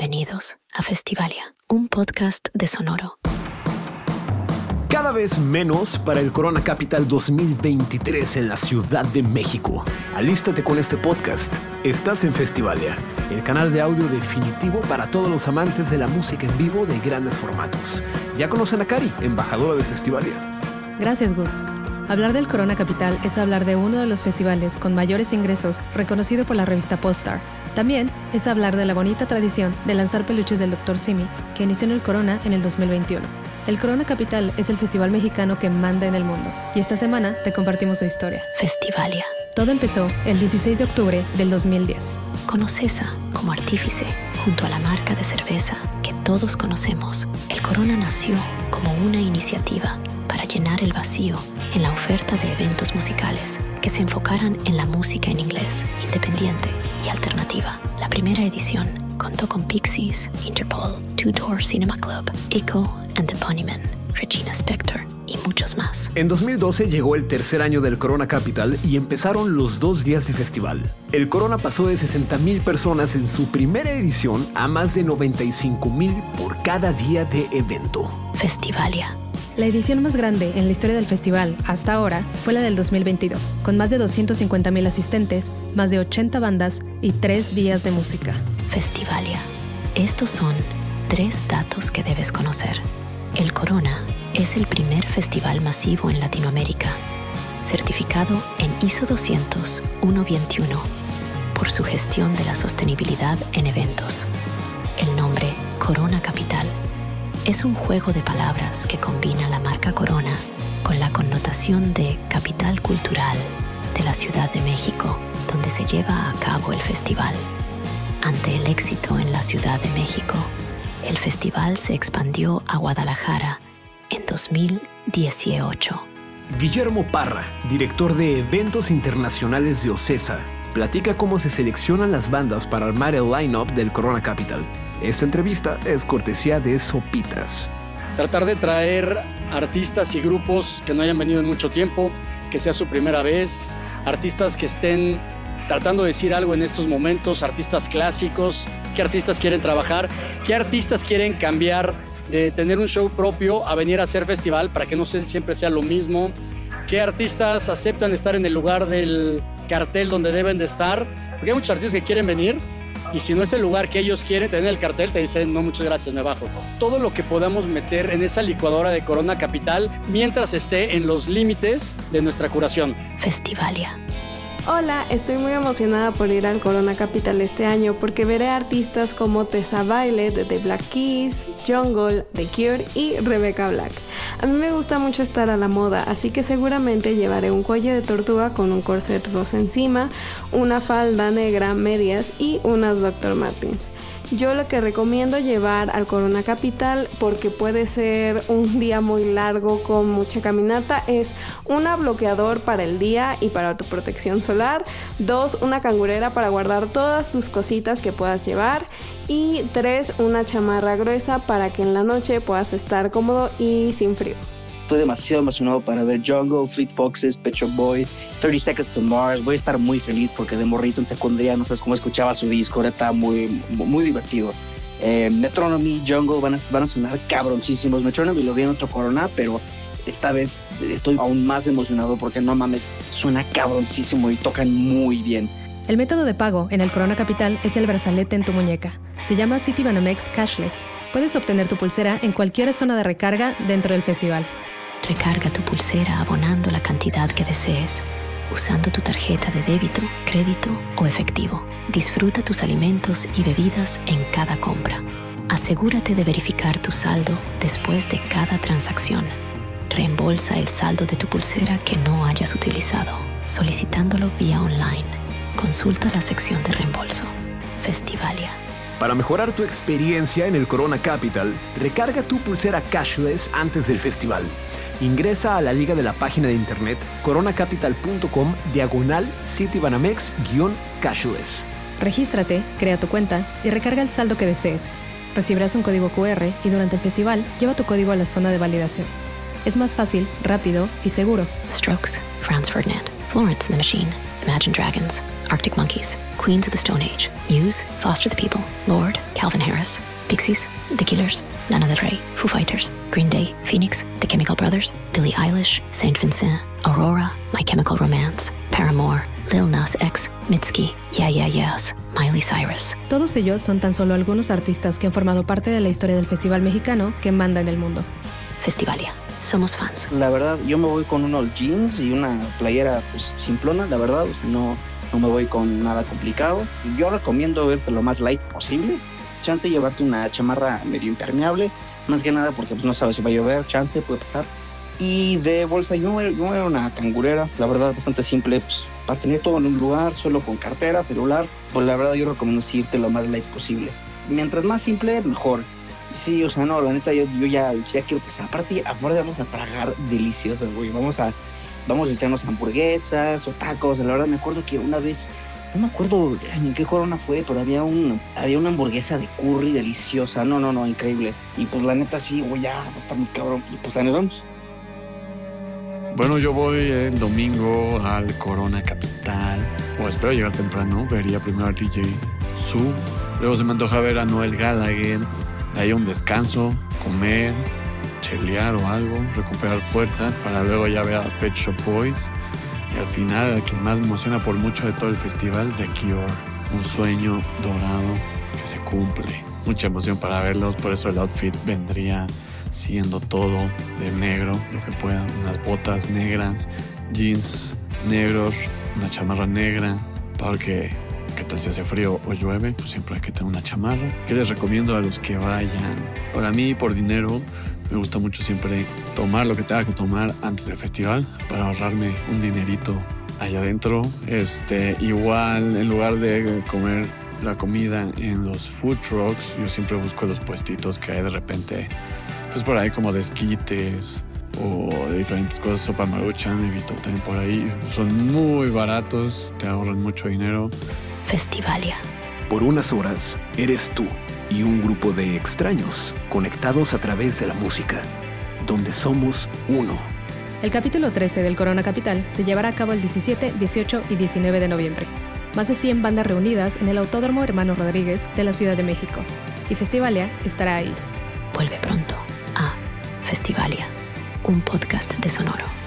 Bienvenidos a Festivalia, un podcast de Sonoro. Cada vez menos para el Corona Capital 2023 en la Ciudad de México. Alístate con este podcast. Estás en Festivalia, el canal de audio definitivo para todos los amantes de la música en vivo de grandes formatos. Ya conocen a Cari, embajadora de Festivalia. Gracias, Gus. Hablar del Corona Capital es hablar de uno de los festivales con mayores ingresos reconocido por la revista Polestar. También es hablar de la bonita tradición de lanzar peluches del Dr. Simi, que inició en el Corona en el 2021. El Corona Capital es el festival mexicano que manda en el mundo y esta semana te compartimos su historia. Festivalia. Todo empezó el 16 de octubre del 2010. Con Ocesa como artífice, junto a la marca de cerveza que todos conocemos, el Corona nació como una iniciativa para llenar el vacío en la oferta de eventos musicales que se enfocaran en la música en inglés, independiente y alternativa. La primera edición contó con Pixies, Interpol, Two Door Cinema Club, Echo and the Bunnymen, Regina Spector y muchos más. En 2012 llegó el tercer año del Corona Capital y empezaron los dos días de festival. El Corona pasó de 60.000 personas en su primera edición a más de 95.000 por cada día de evento. Festivalia. La edición más grande en la historia del festival hasta ahora fue la del 2022, con más de 250.000 asistentes, más de 80 bandas y tres días de música. Festivalia. Estos son tres datos que debes conocer. El Corona es el primer festival masivo en Latinoamérica, certificado en ISO 200 121 por su gestión de la sostenibilidad en eventos. El nombre Corona Capital es un juego de palabras que combina la marca Corona con la connotación de capital cultural de la Ciudad de México, donde se lleva a cabo el festival. Ante el éxito en la Ciudad de México, el festival se expandió a Guadalajara en 2018. Guillermo Parra, director de eventos internacionales de OCESA, platica cómo se seleccionan las bandas para armar el line-up del Corona Capital. Esta entrevista es cortesía de Sopitas. Tratar de traer artistas y grupos que no hayan venido en mucho tiempo, que sea su primera vez, artistas que estén tratando de decir algo en estos momentos, artistas clásicos, qué artistas quieren trabajar, qué artistas quieren cambiar de tener un show propio a venir a hacer festival para que no siempre sea lo mismo, qué artistas aceptan estar en el lugar del cartel donde deben de estar, porque hay muchos artistas que quieren venir y si no es el lugar que ellos quieren tener el cartel, te dicen, no, muchas gracias, me bajo. Todo lo que podamos meter en esa licuadora de Corona Capital mientras esté en los límites de nuestra curación. Festivalia. Hola, estoy muy emocionada por ir al Corona Capital este año porque veré artistas como Tessa Violet de Black Keys, Jungle, The Cure y Rebecca Black. A mí me gusta mucho estar a la moda, así que seguramente llevaré un cuello de tortuga con un corset rosa encima, una falda negra, medias y unas Dr. Martins. Yo lo que recomiendo llevar al Corona Capital, porque puede ser un día muy largo con mucha caminata, es una bloqueador para el día y para tu protección solar, dos, una cangurera para guardar todas tus cositas que puedas llevar y tres, una chamarra gruesa para que en la noche puedas estar cómodo y sin frío. Estoy demasiado emocionado para ver Jungle, Fleet Foxes, Pet Shop Boy, 30 Seconds to Mars. Voy a estar muy feliz porque de morrito en secundaria no sabes cómo escuchaba su disco, era está muy, muy divertido. Eh, Metronomy, Jungle van a, van a sonar cabroncísimos. Metronomy lo vi en otro Corona, pero esta vez estoy aún más emocionado porque no mames, suena cabroncísimo y tocan muy bien. El método de pago en el Corona Capital es el brazalete en tu muñeca. Se llama Citibanamex Cashless. Puedes obtener tu pulsera en cualquier zona de recarga dentro del festival. Recarga tu pulsera abonando la cantidad que desees, usando tu tarjeta de débito, crédito o efectivo. Disfruta tus alimentos y bebidas en cada compra. Asegúrate de verificar tu saldo después de cada transacción. Reembolsa el saldo de tu pulsera que no hayas utilizado, solicitándolo vía online. Consulta la sección de reembolso. Festivalia. Para mejorar tu experiencia en el Corona Capital, recarga tu pulsera cashless antes del festival. Ingresa a la liga de la página de internet coronacapital.com diagonal citibanamex-cashless. Regístrate, crea tu cuenta y recarga el saldo que desees. Recibirás un código QR y durante el festival lleva tu código a la zona de validación. Es más fácil, rápido y seguro. The Strokes, Franz Ferdinand, Florence and the Machine. Imagine Dragons, Arctic Monkeys, Queens of the Stone Age, Muse, Foster the People, Lord, Calvin Harris, Pixies, The Killers, Lana Del Rey, Foo Fighters, Green Day, Phoenix, The Chemical Brothers, Billie Eilish, Saint Vincent, Aurora, My Chemical Romance, Paramore, Lil Nas X, Mitski, Yeah Yeah Yeahs, Miley Cyrus. Todos ellos son tan solo algunos artistas que han formado parte de la historia del festival mexicano que manda en el mundo. Festivalia. Somos fans. La verdad, yo me voy con unos jeans y una playera pues, simplona, la verdad. O sea, no, no me voy con nada complicado. Yo recomiendo verte lo más light posible. Chance de llevarte una chamarra medio impermeable, más que nada porque pues, no sabes si va a llover, chance puede pasar. Y de bolsa, yo, yo era una cangurera, la verdad, bastante simple, pues, para tener todo en un lugar, solo con cartera, celular. Pues la verdad, yo recomiendo irte lo más light posible. Mientras más simple, mejor. Sí, o sea, no, la neta, yo, yo ya, ya quiero que sea. Aparte, aparte vamos a tragar delicioso, güey. Vamos a, vamos a echarnos hamburguesas o tacos. La verdad, me acuerdo que una vez, no me acuerdo en qué corona fue, pero había, un, había una hamburguesa de curry deliciosa. No, no, no, increíble. Y pues la neta, sí, güey, ya va a estar muy cabrón. Y pues ahí nos vamos. Bueno, yo voy el domingo al Corona Capital. O espero llegar temprano. Vería primero al DJ Su. Luego se me antoja ver a Noel Gallagher. Ahí un descanso, comer, chelear o algo, recuperar fuerzas para luego ya ver a Pet Shop Boys. Y al final, el que más emociona por mucho de todo el festival, The Cure. Un sueño dorado que se cumple. Mucha emoción para verlos, por eso el outfit vendría siendo todo de negro, lo que pueda. Unas botas negras, jeans negros, una chamarra negra, para que qué tal si hace frío o llueve, pues siempre hay que tener una chamarra. ¿Qué les recomiendo a los que vayan? Para mí, por dinero, me gusta mucho siempre tomar lo que tenga que tomar antes del festival para ahorrarme un dinerito allá adentro. Este, igual, en lugar de comer la comida en los food trucks, yo siempre busco los puestitos que hay de repente, pues por ahí como de esquites o de diferentes cosas, sopa maruchan, he visto también por ahí. Son muy baratos, te ahorran mucho dinero. Festivalia. Por unas horas, eres tú y un grupo de extraños conectados a través de la música, donde somos uno. El capítulo 13 del Corona Capital se llevará a cabo el 17, 18 y 19 de noviembre. Más de 100 bandas reunidas en el Autódromo Hermano Rodríguez de la Ciudad de México. Y Festivalia estará ahí. Vuelve pronto a Festivalia, un podcast de Sonoro.